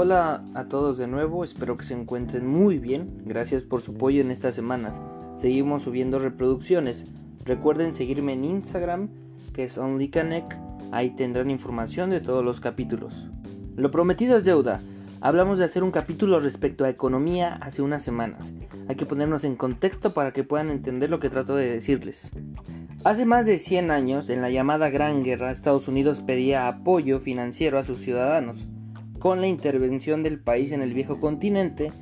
Hola a todos de nuevo, espero que se encuentren muy bien. Gracias por su apoyo en estas semanas. Seguimos subiendo reproducciones. Recuerden seguirme en Instagram, que es OnlyConnect. Ahí tendrán información de todos los capítulos. Lo prometido es deuda. Hablamos de hacer un capítulo respecto a economía hace unas semanas. Hay que ponernos en contexto para que puedan entender lo que trato de decirles. Hace más de 100 años, en la llamada Gran Guerra, Estados Unidos pedía apoyo financiero a sus ciudadanos. Con la intervención del país en el viejo continente,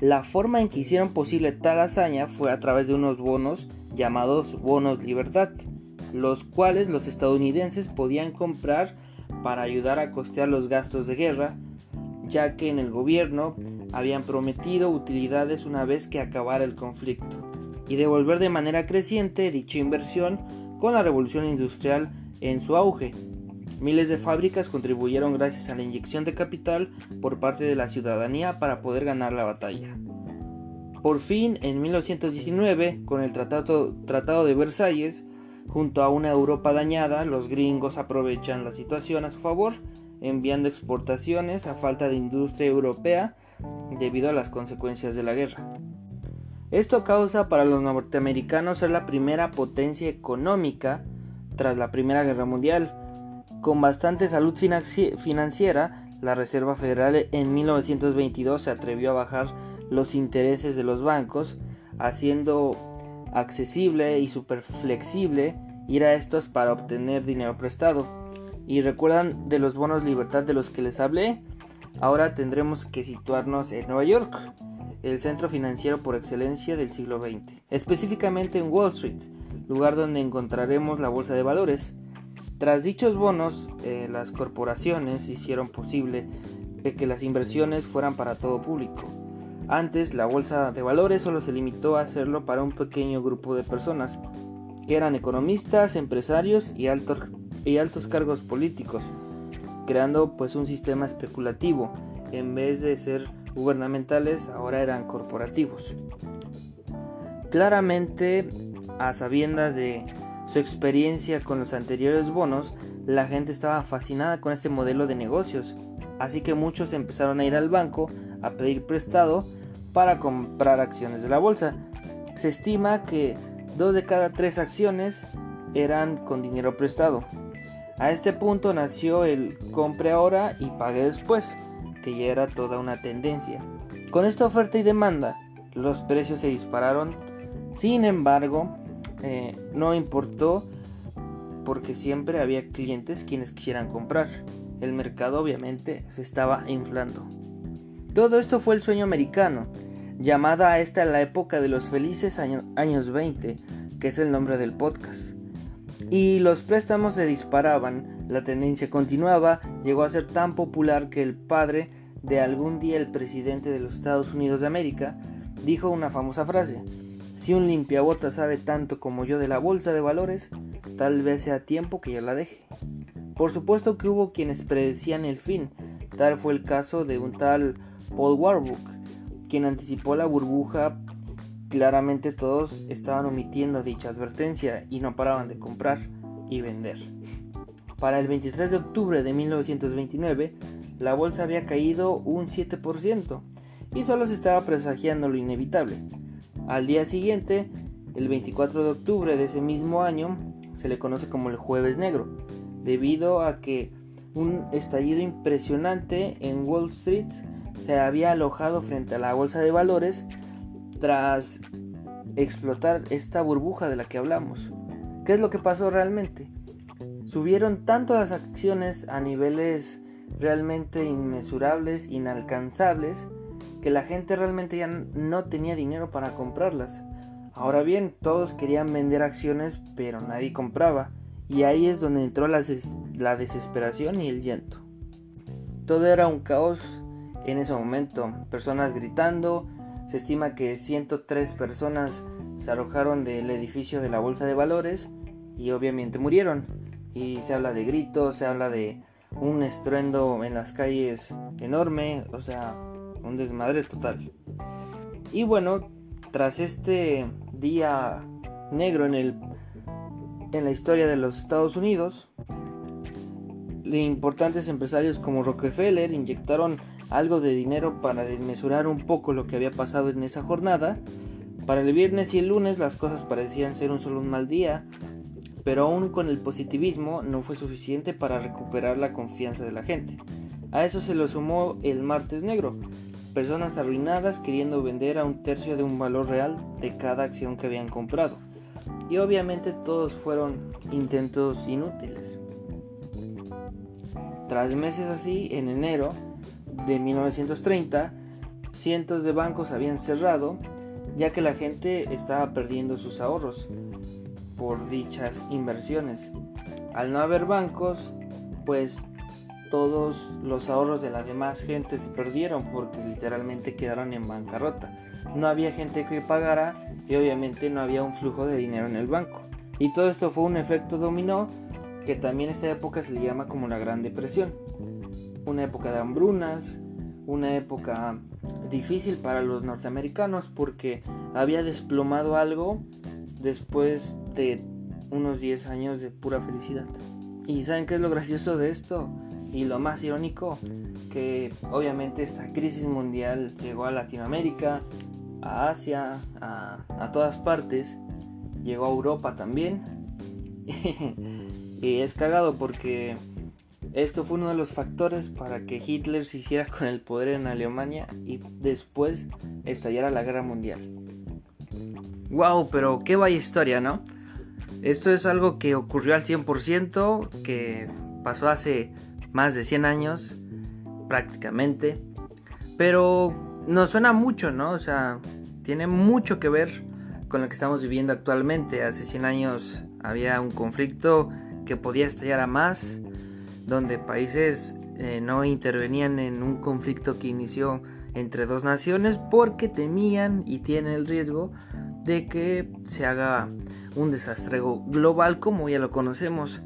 la forma en que hicieron posible tal hazaña fue a través de unos bonos llamados bonos libertad, los cuales los estadounidenses podían comprar para ayudar a costear los gastos de guerra ya que en el gobierno habían prometido utilidades una vez que acabara el conflicto, y devolver de manera creciente dicha inversión con la revolución industrial en su auge. Miles de fábricas contribuyeron gracias a la inyección de capital por parte de la ciudadanía para poder ganar la batalla. Por fin, en 1919, con el Tratado, Tratado de Versalles, junto a una Europa dañada, los gringos aprovechan la situación a su favor enviando exportaciones a falta de industria europea debido a las consecuencias de la guerra. Esto causa para los norteamericanos ser la primera potencia económica tras la Primera Guerra Mundial. Con bastante salud financiera, la Reserva Federal en 1922 se atrevió a bajar los intereses de los bancos, haciendo accesible y super flexible ir a estos para obtener dinero prestado. Y recuerdan de los bonos libertad de los que les hablé, ahora tendremos que situarnos en Nueva York, el centro financiero por excelencia del siglo XX, específicamente en Wall Street, lugar donde encontraremos la bolsa de valores. Tras dichos bonos, eh, las corporaciones hicieron posible que las inversiones fueran para todo público. Antes, la bolsa de valores solo se limitó a hacerlo para un pequeño grupo de personas, que eran economistas, empresarios y altos y altos cargos políticos, creando pues un sistema especulativo. En vez de ser gubernamentales, ahora eran corporativos. Claramente, a sabiendas de su experiencia con los anteriores bonos, la gente estaba fascinada con este modelo de negocios, así que muchos empezaron a ir al banco a pedir prestado para comprar acciones de la bolsa. Se estima que dos de cada tres acciones eran con dinero prestado. A este punto nació el compre ahora y pague después, que ya era toda una tendencia. Con esta oferta y demanda, los precios se dispararon. Sin embargo, eh, no importó porque siempre había clientes quienes quisieran comprar. El mercado obviamente se estaba inflando. Todo esto fue el sueño americano, llamada a esta la época de los felices años 20, que es el nombre del podcast y los préstamos se disparaban, la tendencia continuaba, llegó a ser tan popular que el padre de algún día el presidente de los Estados Unidos de América dijo una famosa frase, si un limpiabota sabe tanto como yo de la bolsa de valores, tal vez sea tiempo que yo la deje. Por supuesto que hubo quienes predecían el fin, tal fue el caso de un tal Paul Warburg, quien anticipó la burbuja Claramente todos estaban omitiendo dicha advertencia y no paraban de comprar y vender. Para el 23 de octubre de 1929, la bolsa había caído un 7% y solo se estaba presagiando lo inevitable. Al día siguiente, el 24 de octubre de ese mismo año, se le conoce como el jueves negro, debido a que un estallido impresionante en Wall Street se había alojado frente a la bolsa de valores tras explotar esta burbuja de la que hablamos. ¿Qué es lo que pasó realmente? Subieron tanto las acciones a niveles realmente inmesurables, inalcanzables, que la gente realmente ya no tenía dinero para comprarlas. Ahora bien, todos querían vender acciones, pero nadie compraba. Y ahí es donde entró la, la desesperación y el llanto. Todo era un caos en ese momento. Personas gritando, se estima que 103 personas se arrojaron del edificio de la Bolsa de Valores y obviamente murieron. Y se habla de gritos, se habla de un estruendo en las calles enorme, o sea, un desmadre total. Y bueno, tras este día negro en, el, en la historia de los Estados Unidos, importantes empresarios como Rockefeller inyectaron algo de dinero para desmesurar un poco lo que había pasado en esa jornada. Para el viernes y el lunes las cosas parecían ser un solo mal día, pero aún con el positivismo no fue suficiente para recuperar la confianza de la gente. A eso se lo sumó el martes negro, personas arruinadas queriendo vender a un tercio de un valor real de cada acción que habían comprado. Y obviamente todos fueron intentos inútiles. Tras meses así, en enero de 1930, cientos de bancos habían cerrado ya que la gente estaba perdiendo sus ahorros por dichas inversiones. Al no haber bancos, pues todos los ahorros de la demás gente se perdieron porque literalmente quedaron en bancarrota. No había gente que pagara y obviamente no había un flujo de dinero en el banco. Y todo esto fue un efecto dominó que también esta época se le llama como la Gran Depresión. Una época de hambrunas, una época difícil para los norteamericanos porque había desplomado algo después de unos 10 años de pura felicidad. ¿Y saben qué es lo gracioso de esto? Y lo más irónico, que obviamente esta crisis mundial llegó a Latinoamérica, a Asia, a, todas partes, llegó a Europa también. y es cagado porque esto fue uno de los factores para que Hitler se hiciera con el poder en Alemania y después estallara la guerra mundial. Wow, pero qué vaya historia, ¿no? Esto es algo que ocurrió al 100%, que pasó hace más de 100 años, prácticamente. Pero nos suena mucho, ¿no? O sea, tiene mucho que ver con lo que estamos viviendo actualmente. Hace 100 años había un conflicto que podía estallar a más, donde países eh, no intervenían en un conflicto que inició entre dos naciones porque temían y tienen el riesgo de que se haga un desastre global como ya lo conocemos.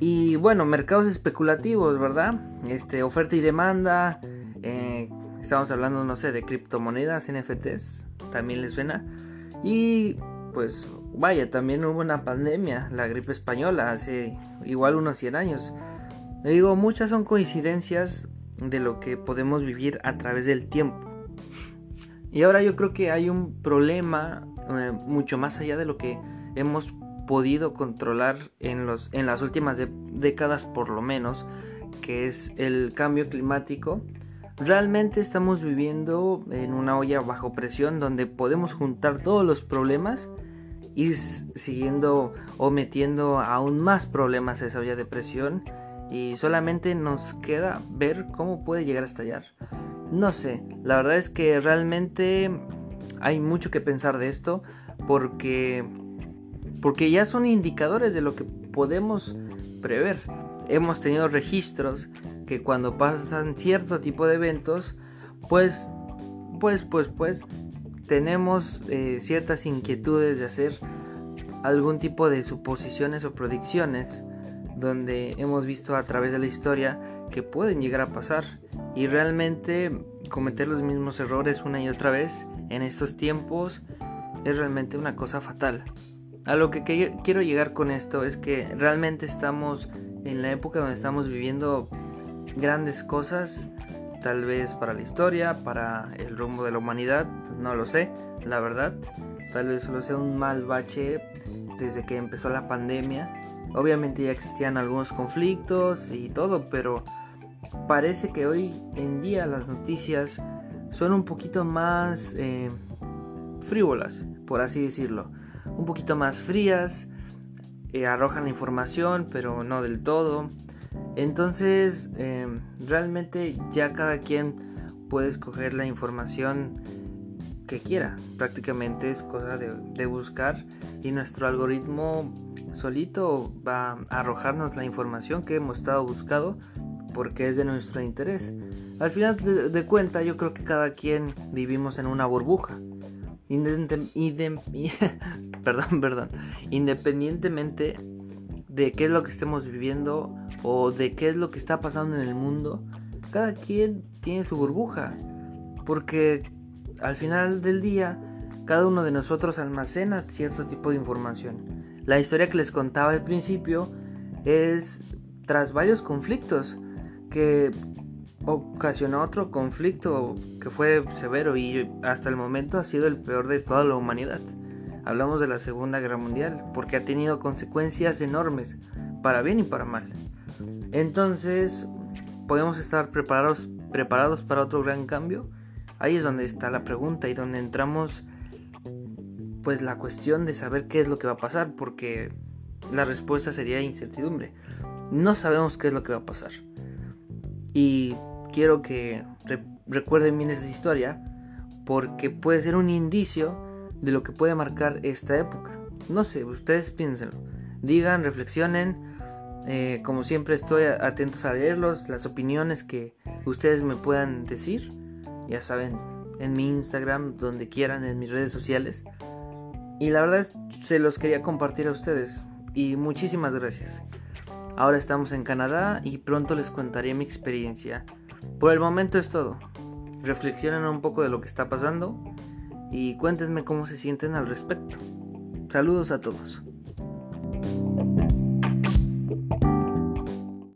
Y bueno, mercados especulativos, ¿verdad? Este, oferta y demanda. Eh, estamos hablando, no sé, de criptomonedas, NFTs. También les suena. Y pues vaya, también hubo una pandemia, la gripe española, hace igual unos 100 años. Digo, muchas son coincidencias de lo que podemos vivir a través del tiempo. Y ahora yo creo que hay un problema eh, mucho más allá de lo que hemos podido controlar en, los, en las últimas décadas por lo menos, que es el cambio climático. Realmente estamos viviendo en una olla bajo presión donde podemos juntar todos los problemas, ir siguiendo o metiendo aún más problemas a esa olla de presión y solamente nos queda ver cómo puede llegar a estallar. No sé, la verdad es que realmente hay mucho que pensar de esto porque porque ya son indicadores de lo que podemos prever. Hemos tenido registros que cuando pasan cierto tipo de eventos, pues, pues, pues, pues, tenemos eh, ciertas inquietudes de hacer algún tipo de suposiciones o predicciones donde hemos visto a través de la historia que pueden llegar a pasar y realmente cometer los mismos errores una y otra vez en estos tiempos es realmente una cosa fatal. A lo que quiero llegar con esto es que realmente estamos en la época donde estamos viviendo grandes cosas, tal vez para la historia, para el rumbo de la humanidad, no lo sé, la verdad. Tal vez solo sea un mal bache desde que empezó la pandemia. Obviamente ya existían algunos conflictos y todo, pero parece que hoy en día las noticias son un poquito más eh, frívolas, por así decirlo un poquito más frías, eh, arrojan la información, pero no del todo. Entonces, em, realmente ya cada quien puede escoger la información que quiera. Prácticamente es cosa de, buscar y nuestro algoritmo solito va a arrojarnos la información que hemos estado buscando porque es de nuestro interés. Al final de, de cuenta yo creo que cada quien vivimos en una burbuja perdón, perdón, independientemente de qué es lo que estemos viviendo o de qué es lo que está pasando en el mundo, cada quien tiene su burbuja, porque al final del día cada uno de nosotros almacena cierto tipo de información. La historia que les contaba al principio es tras varios conflictos que ocasionó otro conflicto que fue severo y hasta el momento ha sido el peor de toda la humanidad. Hablamos de la Segunda Guerra Mundial porque ha tenido consecuencias enormes, para bien y para mal. Entonces, ¿podemos estar preparados, preparados para otro gran cambio? Ahí es donde está la pregunta y donde entramos pues la cuestión de saber qué es lo que va a pasar porque la respuesta sería incertidumbre. No sabemos qué es lo que va a pasar. Y quiero que recuerden bien esta historia porque puede ser un indicio de lo que puede marcar esta época. No sé, ustedes piénsenlo. Digan, reflexionen. Eh, como siempre estoy atentos a leerlos, las opiniones que ustedes me puedan decir. Ya saben, en mi Instagram, donde quieran, en mis redes sociales. Y la verdad se los quería compartir a ustedes. Y muchísimas gracias. Ahora estamos en Canadá y pronto les contaré mi experiencia. Por el momento es todo. Reflexionen un poco de lo que está pasando y cuéntenme cómo se sienten al respecto. Saludos a todos.